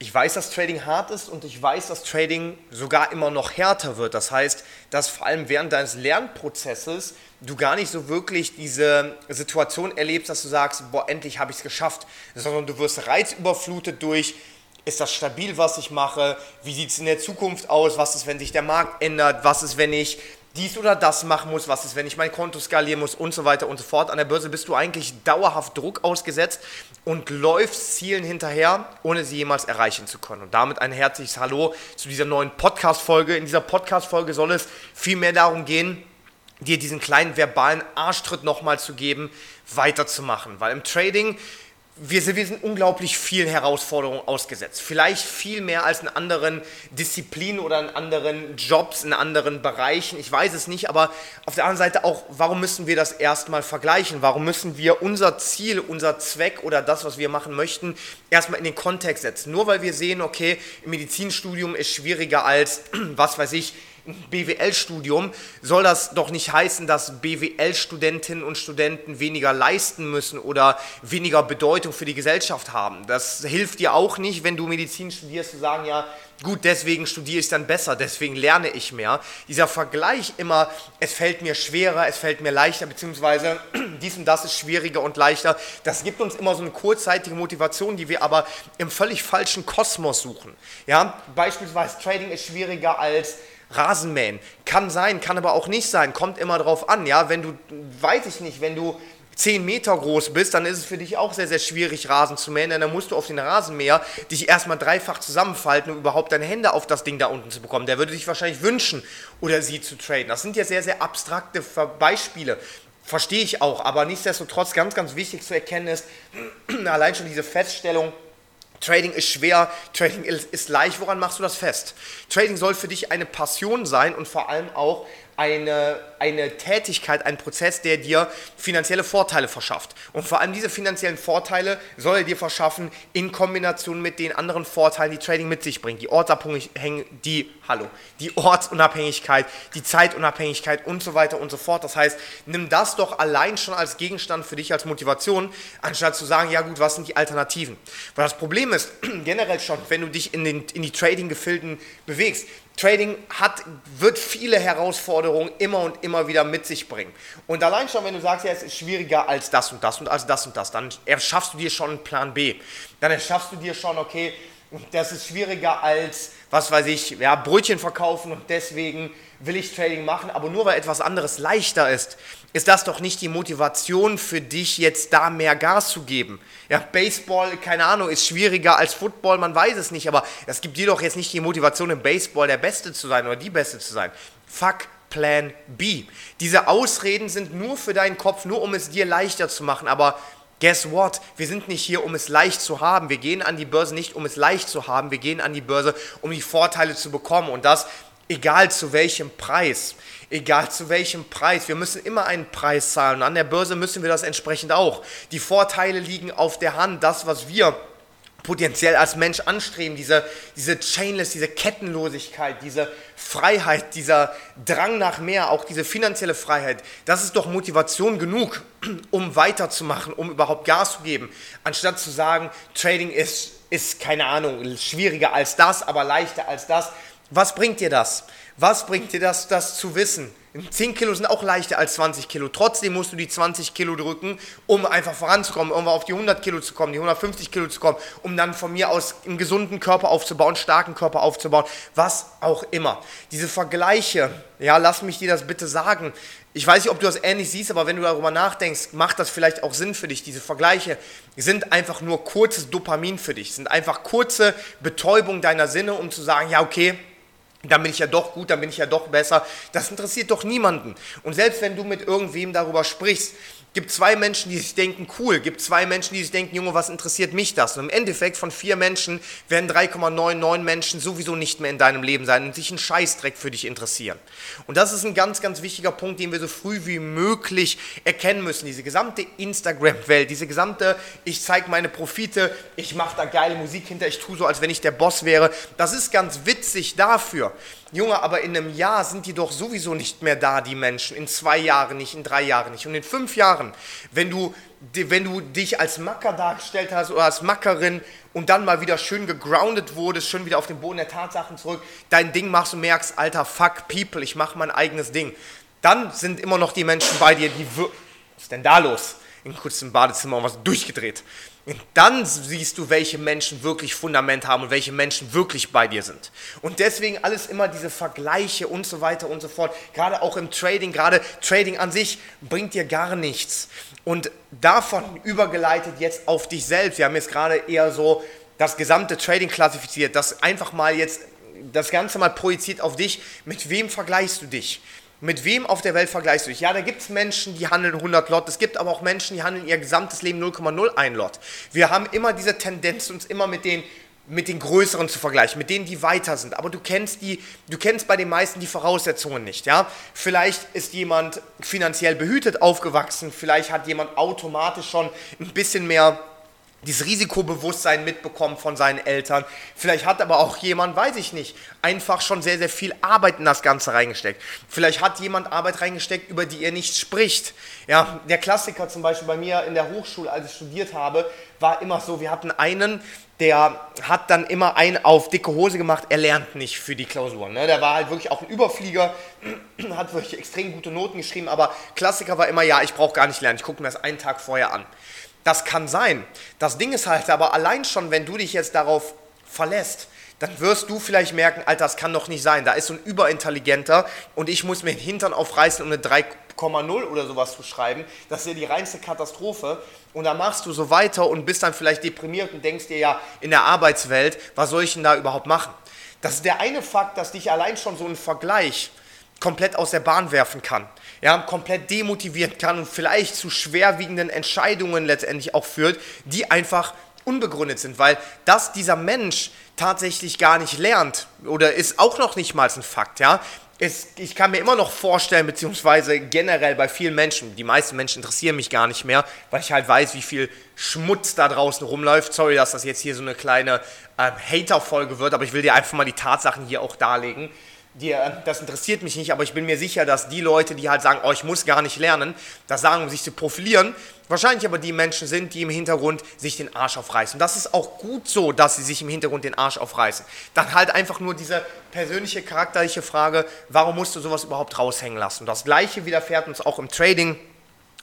ich weiß, dass Trading hart ist und ich weiß, dass Trading sogar immer noch härter wird. Das heißt, dass vor allem während deines Lernprozesses du gar nicht so wirklich diese Situation erlebst, dass du sagst, boah, endlich habe ich es geschafft, sondern du wirst reizüberflutet durch, ist das stabil, was ich mache, wie sieht es in der Zukunft aus, was ist, wenn sich der Markt ändert, was ist, wenn ich dies oder das machen muss, was ist, wenn ich mein Konto skalieren muss und so weiter und so fort. An der Börse bist du eigentlich dauerhaft Druck ausgesetzt und läufst Zielen hinterher, ohne sie jemals erreichen zu können. Und damit ein herzliches Hallo zu dieser neuen Podcast-Folge. In dieser Podcast-Folge soll es vielmehr darum gehen, dir diesen kleinen verbalen Arschtritt nochmal zu geben, weiterzumachen. Weil im Trading wir sind, wir sind unglaublich vielen Herausforderungen ausgesetzt. Vielleicht viel mehr als in anderen Disziplinen oder in anderen Jobs, in anderen Bereichen. Ich weiß es nicht, aber auf der anderen Seite auch, warum müssen wir das erstmal vergleichen? Warum müssen wir unser Ziel, unser Zweck oder das, was wir machen möchten, erstmal in den Kontext setzen? Nur weil wir sehen, okay, im Medizinstudium ist schwieriger als, was weiß ich, BWL-Studium soll das doch nicht heißen, dass BWL-Studentinnen und Studenten weniger leisten müssen oder weniger Bedeutung für die Gesellschaft haben. Das hilft dir auch nicht, wenn du Medizin studierst, zu sagen, ja, gut, deswegen studiere ich dann besser, deswegen lerne ich mehr. Dieser Vergleich immer, es fällt mir schwerer, es fällt mir leichter, beziehungsweise dies und das ist schwieriger und leichter, das gibt uns immer so eine kurzzeitige Motivation, die wir aber im völlig falschen Kosmos suchen. Ja, beispielsweise Trading ist schwieriger als Rasenmähen. Kann sein, kann aber auch nicht sein. Kommt immer drauf an. Ja, wenn du, weiß ich nicht, wenn du 10 Meter groß bist, dann ist es für dich auch sehr, sehr schwierig, Rasen zu mähen, denn dann musst du auf den Rasenmäher dich erstmal dreifach zusammenfalten, um überhaupt deine Hände auf das Ding da unten zu bekommen. Der würde sich wahrscheinlich wünschen, oder sie zu traden. Das sind ja sehr, sehr abstrakte Beispiele. Verstehe ich auch, aber nichtsdestotrotz ganz, ganz wichtig zu erkennen ist, allein schon diese Feststellung, Trading ist schwer, Trading ist leicht. Woran machst du das fest? Trading soll für dich eine Passion sein und vor allem auch eine, eine Tätigkeit, ein Prozess, der dir finanzielle Vorteile verschafft. Und vor allem diese finanziellen Vorteile soll er dir verschaffen in Kombination mit den anderen Vorteilen, die Trading mit sich bringt. Die Ortsabhängigkeit, die, hallo, die Ortsunabhängigkeit, die Zeitunabhängigkeit und so weiter und so fort. Das heißt, nimm das doch allein schon als Gegenstand für dich als Motivation, anstatt zu sagen, ja gut, was sind die Alternativen? Weil das Problem ist, generell schon, wenn du dich in, den, in die Trading-Gefilden bewegst, Trading hat, wird viele Herausforderungen immer und immer wieder mit sich bringen. Und allein schon, wenn du sagst, ja, es ist schwieriger als das und das und als das und das, dann erschaffst du dir schon einen Plan B. Dann erschaffst du dir schon, okay, das ist schwieriger als, was weiß ich, ja, Brötchen verkaufen und deswegen will ich Trading machen, aber nur weil etwas anderes leichter ist, ist das doch nicht die Motivation für dich, jetzt da mehr Gas zu geben. Ja, Baseball, keine Ahnung, ist schwieriger als Football, man weiß es nicht, aber es gibt dir doch jetzt nicht die Motivation, im Baseball der Beste zu sein oder die Beste zu sein. Fuck Plan B. Diese Ausreden sind nur für deinen Kopf, nur um es dir leichter zu machen, aber Guess what? Wir sind nicht hier, um es leicht zu haben. Wir gehen an die Börse nicht, um es leicht zu haben. Wir gehen an die Börse, um die Vorteile zu bekommen. Und das egal zu welchem Preis. Egal zu welchem Preis. Wir müssen immer einen Preis zahlen. Und an der Börse müssen wir das entsprechend auch. Die Vorteile liegen auf der Hand. Das, was wir potenziell als Mensch anstreben, diese, diese Chainless, diese Kettenlosigkeit, diese Freiheit, dieser Drang nach mehr, auch diese finanzielle Freiheit, das ist doch Motivation genug, um weiterzumachen, um überhaupt Gas zu geben, anstatt zu sagen, Trading ist, ist keine Ahnung, schwieriger als das, aber leichter als das. Was bringt dir das? Was bringt dir das, das zu wissen? 10 Kilo sind auch leichter als 20 Kilo. Trotzdem musst du die 20 Kilo drücken, um einfach voranzukommen, um auf die 100 Kilo zu kommen, die 150 Kilo zu kommen, um dann von mir aus einen gesunden Körper aufzubauen, einen starken Körper aufzubauen, was auch immer. Diese Vergleiche, ja, lass mich dir das bitte sagen. Ich weiß nicht, ob du das ähnlich siehst, aber wenn du darüber nachdenkst, macht das vielleicht auch Sinn für dich. Diese Vergleiche sind einfach nur kurzes Dopamin für dich, sind einfach kurze Betäubung deiner Sinne, um zu sagen, ja, okay, dann bin ich ja doch gut, dann bin ich ja doch besser. Das interessiert doch niemanden. Und selbst wenn du mit irgendwem darüber sprichst, gibt zwei Menschen, die sich denken, cool, gibt zwei Menschen, die sich denken, Junge, was interessiert mich das? Und im Endeffekt von vier Menschen werden 3,99 Menschen sowieso nicht mehr in deinem Leben sein und sich einen Scheißdreck für dich interessieren. Und das ist ein ganz, ganz wichtiger Punkt, den wir so früh wie möglich erkennen müssen. Diese gesamte Instagram-Welt, diese gesamte, ich zeige meine Profite, ich mache da geile Musik hinter, ich tue so, als wenn ich der Boss wäre. Das ist ganz witzig dafür. Junge, aber in einem Jahr sind die doch sowieso nicht mehr da, die Menschen. In zwei Jahren nicht, in drei Jahren nicht. Und in fünf Jahren, wenn du, wenn du dich als Macker dargestellt hast oder als Mackerin und dann mal wieder schön gegroundet wurdest, schön wieder auf den Boden der Tatsachen zurück, dein Ding machst und merkst, alter, fuck people, ich mache mein eigenes Ding. Dann sind immer noch die Menschen bei dir, die... Was ist denn da los? In kurzem Badezimmer was durchgedreht. Und dann siehst du, welche Menschen wirklich Fundament haben und welche Menschen wirklich bei dir sind. Und deswegen alles immer diese Vergleiche und so weiter und so fort. Gerade auch im Trading, gerade Trading an sich bringt dir gar nichts. Und davon übergeleitet jetzt auf dich selbst. Wir haben jetzt gerade eher so das gesamte Trading klassifiziert, das einfach mal jetzt das Ganze mal projiziert auf dich. Mit wem vergleichst du dich? Mit wem auf der Welt vergleichst du dich? Ja, da gibt es Menschen, die handeln 100 Lot. Es gibt aber auch Menschen, die handeln ihr gesamtes Leben 0,01 Lot. Wir haben immer diese Tendenz, uns immer mit den, mit den Größeren zu vergleichen, mit denen, die weiter sind. Aber du kennst, die, du kennst bei den meisten die Voraussetzungen nicht. Ja? Vielleicht ist jemand finanziell behütet aufgewachsen, vielleicht hat jemand automatisch schon ein bisschen mehr dieses Risikobewusstsein mitbekommen von seinen Eltern. Vielleicht hat aber auch jemand, weiß ich nicht, einfach schon sehr, sehr viel Arbeit in das Ganze reingesteckt. Vielleicht hat jemand Arbeit reingesteckt, über die er nicht spricht. Ja, der Klassiker zum Beispiel bei mir in der Hochschule, als ich studiert habe, war immer so, wir hatten einen, der hat dann immer einen auf dicke Hose gemacht, er lernt nicht für die Klausuren. Ne? Der war halt wirklich auch ein Überflieger, hat wirklich extrem gute Noten geschrieben, aber Klassiker war immer, ja, ich brauche gar nicht lernen, ich gucke mir das einen Tag vorher an. Das kann sein. Das Ding ist halt aber allein schon, wenn du dich jetzt darauf verlässt, dann wirst du vielleicht merken, Alter, das kann doch nicht sein. Da ist so ein Überintelligenter und ich muss mir den Hintern aufreißen, um eine 3,0 oder sowas zu schreiben. Das ist ja die reinste Katastrophe. Und dann machst du so weiter und bist dann vielleicht deprimiert und denkst dir ja, in der Arbeitswelt, was soll ich denn da überhaupt machen? Das ist der eine Fakt, dass dich allein schon so ein Vergleich komplett aus der Bahn werfen kann ja, komplett demotivieren kann und vielleicht zu schwerwiegenden Entscheidungen letztendlich auch führt, die einfach unbegründet sind, weil das dieser Mensch tatsächlich gar nicht lernt oder ist auch noch nicht mal ein Fakt, ja. Es, ich kann mir immer noch vorstellen, beziehungsweise generell bei vielen Menschen, die meisten Menschen interessieren mich gar nicht mehr, weil ich halt weiß, wie viel Schmutz da draußen rumläuft. Sorry, dass das jetzt hier so eine kleine äh, Hater-Folge wird, aber ich will dir einfach mal die Tatsachen hier auch darlegen die, das interessiert mich nicht, aber ich bin mir sicher, dass die Leute, die halt sagen, oh, ich muss gar nicht lernen, das sagen, um sich zu profilieren, wahrscheinlich aber die Menschen sind, die im Hintergrund sich den Arsch aufreißen. Das ist auch gut so, dass sie sich im Hintergrund den Arsch aufreißen. Dann halt einfach nur diese persönliche, charakterliche Frage, warum musst du sowas überhaupt raushängen lassen? Und das Gleiche widerfährt uns auch im Trading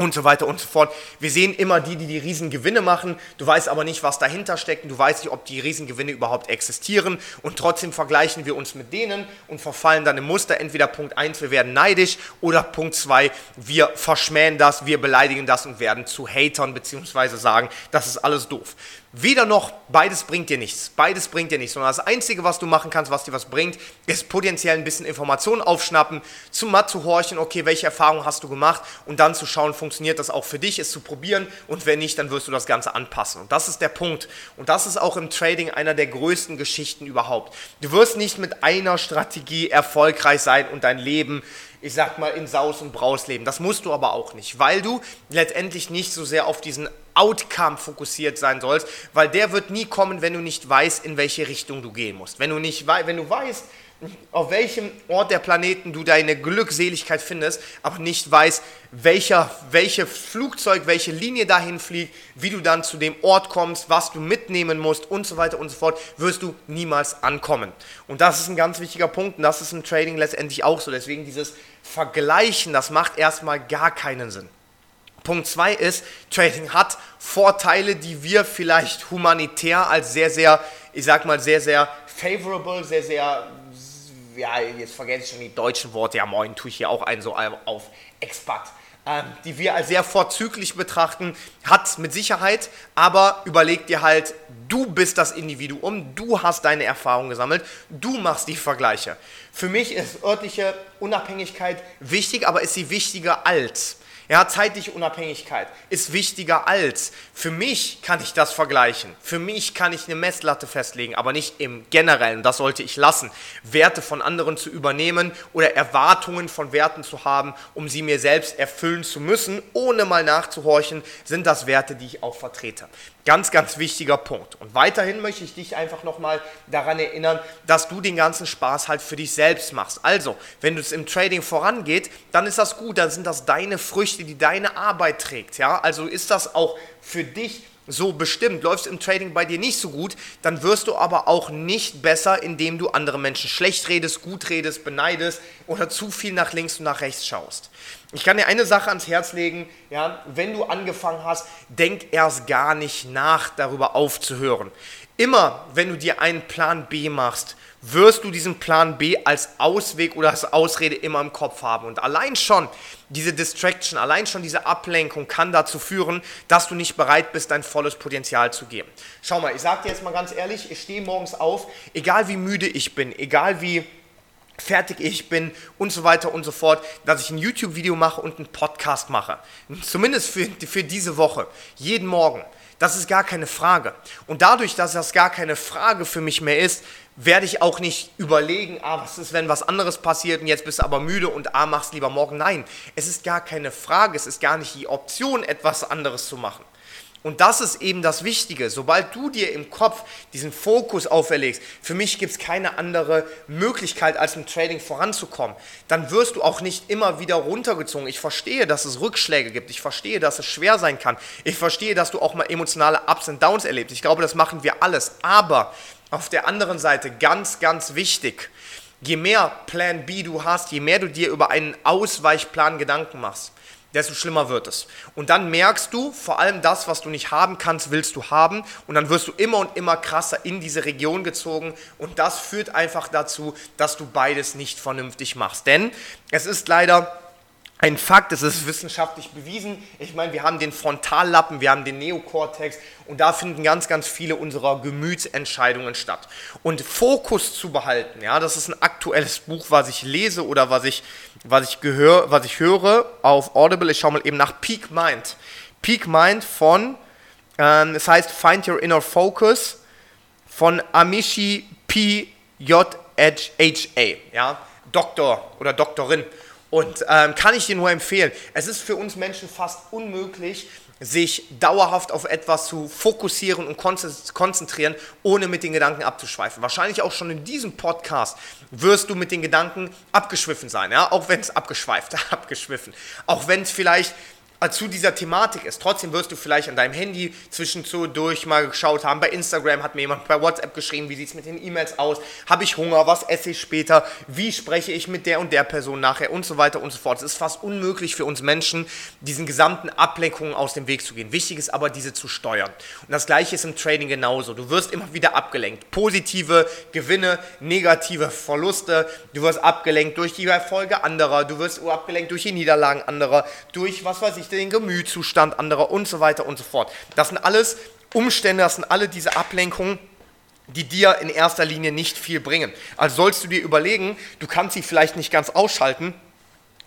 und so weiter und so fort. Wir sehen immer die, die die Riesengewinne machen. Du weißt aber nicht, was dahinter steckt. Du weißt nicht, ob die Riesengewinne überhaupt existieren. Und trotzdem vergleichen wir uns mit denen und verfallen dann im Muster. Entweder Punkt 1, wir werden neidisch oder Punkt 2, wir verschmähen das, wir beleidigen das und werden zu Hatern beziehungsweise sagen, das ist alles doof. Weder noch, beides bringt dir nichts. Beides bringt dir nichts. Sondern das Einzige, was du machen kannst, was dir was bringt, ist potenziell ein bisschen Informationen aufschnappen, zum Matt zu horchen, okay, welche Erfahrungen hast du gemacht und dann zu schauen, funktioniert das auch für dich, es zu probieren und wenn nicht, dann wirst du das Ganze anpassen. Und das ist der Punkt. Und das ist auch im Trading einer der größten Geschichten überhaupt. Du wirst nicht mit einer Strategie erfolgreich sein und dein Leben ich sag mal, in Saus und Braus leben. Das musst du aber auch nicht, weil du letztendlich nicht so sehr auf diesen Outcome fokussiert sein sollst, weil der wird nie kommen, wenn du nicht weißt, in welche Richtung du gehen musst. Wenn du, nicht, wenn du weißt, auf welchem Ort der Planeten du deine Glückseligkeit findest, aber nicht weißt, welcher, welche Flugzeug, welche Linie dahin fliegt, wie du dann zu dem Ort kommst, was du mitnehmen musst und so weiter und so fort, wirst du niemals ankommen. Und das ist ein ganz wichtiger Punkt und das ist im Trading letztendlich auch so. Deswegen dieses Vergleichen, das macht erstmal gar keinen Sinn. Punkt 2 ist, Trading hat Vorteile, die wir vielleicht humanitär als sehr, sehr, ich sag mal, sehr, sehr favorable, sehr, sehr, ja, jetzt vergesse ich schon die deutschen Worte, ja, moin, tue ich hier auch einen so auf Expat. Ähm, die wir als sehr vorzüglich betrachten, hat mit Sicherheit, aber überleg dir halt, du bist das Individuum, du hast deine Erfahrungen gesammelt, du machst die Vergleiche. Für mich ist örtliche Unabhängigkeit wichtig, aber ist sie wichtiger als ja, zeitliche Unabhängigkeit ist wichtiger als. Für mich kann ich das vergleichen. Für mich kann ich eine Messlatte festlegen, aber nicht im Generellen. Das sollte ich lassen. Werte von anderen zu übernehmen oder Erwartungen von Werten zu haben, um sie mir selbst erfüllen zu müssen, ohne mal nachzuhorchen, sind das Werte, die ich auch vertrete. Ganz, ganz wichtiger Punkt. Und weiterhin möchte ich dich einfach nochmal daran erinnern, dass du den ganzen Spaß halt für dich selbst machst. Also, wenn es im Trading vorangeht, dann ist das gut, dann sind das deine Früchte, die deine Arbeit trägt. Ja? Also ist das auch für dich so bestimmt. Läuft im Trading bei dir nicht so gut, dann wirst du aber auch nicht besser, indem du andere Menschen schlecht redest, gut redest, beneidest oder zu viel nach links und nach rechts schaust. Ich kann dir eine Sache ans Herz legen, ja, wenn du angefangen hast, denk erst gar nicht nach, darüber aufzuhören. Immer, wenn du dir einen Plan B machst, wirst du diesen Plan B als Ausweg oder als Ausrede immer im Kopf haben. Und allein schon diese Distraction, allein schon diese Ablenkung kann dazu führen, dass du nicht bereit bist, dein volles Potenzial zu geben. Schau mal, ich sage dir jetzt mal ganz ehrlich, ich stehe morgens auf, egal wie müde ich bin, egal wie fertig ich bin und so weiter und so fort, dass ich ein YouTube-Video mache und einen Podcast mache. Zumindest für, für diese Woche, jeden Morgen. Das ist gar keine Frage. Und dadurch, dass das gar keine Frage für mich mehr ist, werde ich auch nicht überlegen, ah, was ist, wenn was anderes passiert und jetzt bist du aber müde und ah, machst lieber morgen. Nein, es ist gar keine Frage, es ist gar nicht die Option, etwas anderes zu machen. Und das ist eben das Wichtige. Sobald du dir im Kopf diesen Fokus auferlegst, für mich gibt es keine andere Möglichkeit, als im Trading voranzukommen, dann wirst du auch nicht immer wieder runtergezogen. Ich verstehe, dass es Rückschläge gibt. Ich verstehe, dass es schwer sein kann. Ich verstehe, dass du auch mal emotionale Ups und Downs erlebst. Ich glaube, das machen wir alles. Aber auf der anderen Seite ganz, ganz wichtig, je mehr Plan B du hast, je mehr du dir über einen Ausweichplan Gedanken machst, desto schlimmer wird es. Und dann merkst du, vor allem das, was du nicht haben kannst, willst du haben. Und dann wirst du immer und immer krasser in diese Region gezogen. Und das führt einfach dazu, dass du beides nicht vernünftig machst. Denn es ist leider ein Fakt, es ist wissenschaftlich bewiesen. Ich meine, wir haben den Frontallappen, wir haben den Neokortex und da finden ganz, ganz viele unserer Gemütsentscheidungen statt. Und Fokus zu behalten, ja, das ist ein aktuelles Buch, was ich lese oder was ich, was ich, gehör, was ich höre auf Audible. Ich schaue mal eben nach Peak Mind. Peak Mind von, ähm, das heißt Find Your Inner Focus von Amishi P. Ja, Doktor oder Doktorin. Und ähm, kann ich dir nur empfehlen. Es ist für uns Menschen fast unmöglich, sich dauerhaft auf etwas zu fokussieren und konzentrieren, ohne mit den Gedanken abzuschweifen. Wahrscheinlich auch schon in diesem Podcast wirst du mit den Gedanken abgeschwiffen sein, ja? auch wenn es abgeschweift, abgeschwiffen. Auch wenn es vielleicht zu dieser Thematik ist. Trotzdem wirst du vielleicht an deinem Handy zwischendurch mal geschaut haben. Bei Instagram hat mir jemand bei WhatsApp geschrieben, wie sieht es mit den E-Mails aus? Habe ich Hunger? Was esse ich später? Wie spreche ich mit der und der Person nachher? Und so weiter und so fort. Es ist fast unmöglich für uns Menschen, diesen gesamten Ablenkungen aus dem Weg zu gehen. Wichtig ist aber, diese zu steuern. Und das gleiche ist im Trading genauso. Du wirst immer wieder abgelenkt. Positive Gewinne, negative Verluste. Du wirst abgelenkt durch die Erfolge anderer. Du wirst abgelenkt durch die Niederlagen anderer. Durch, was weiß ich, den Gemütszustand anderer und so weiter und so fort. Das sind alles Umstände, das sind alle diese Ablenkungen, die dir in erster Linie nicht viel bringen. Also sollst du dir überlegen, du kannst sie vielleicht nicht ganz ausschalten,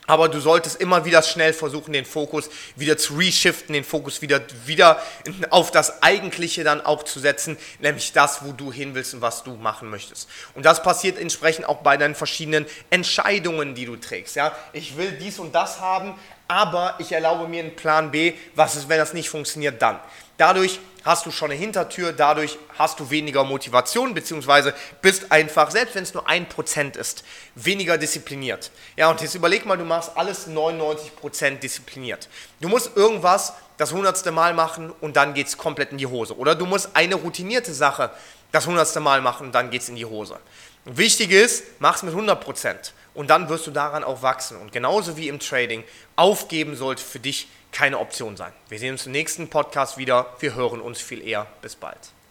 aber du solltest immer wieder schnell versuchen, den Fokus wieder zu reshiften, den Fokus wieder, wieder auf das Eigentliche dann auch zu setzen, nämlich das, wo du hin willst und was du machen möchtest. Und das passiert entsprechend auch bei deinen verschiedenen Entscheidungen, die du trägst. Ja? Ich will dies und das haben, aber ich erlaube mir einen Plan B. Was ist, wenn das nicht funktioniert, dann? Dadurch hast du schon eine Hintertür, dadurch hast du weniger Motivation, beziehungsweise bist einfach, selbst wenn es nur ein Prozent ist, weniger diszipliniert. Ja, und jetzt überleg mal, du machst alles 99 Prozent diszipliniert. Du musst irgendwas das hundertste Mal machen und dann geht es komplett in die Hose. Oder du musst eine routinierte Sache das hundertste Mal machen und dann geht es in die Hose. Wichtig ist, mach es mit 100 Prozent und dann wirst du daran auch wachsen. Und genauso wie im Trading, aufgeben sollte für dich keine Option sein. Wir sehen uns im nächsten Podcast wieder. Wir hören uns viel eher. Bis bald.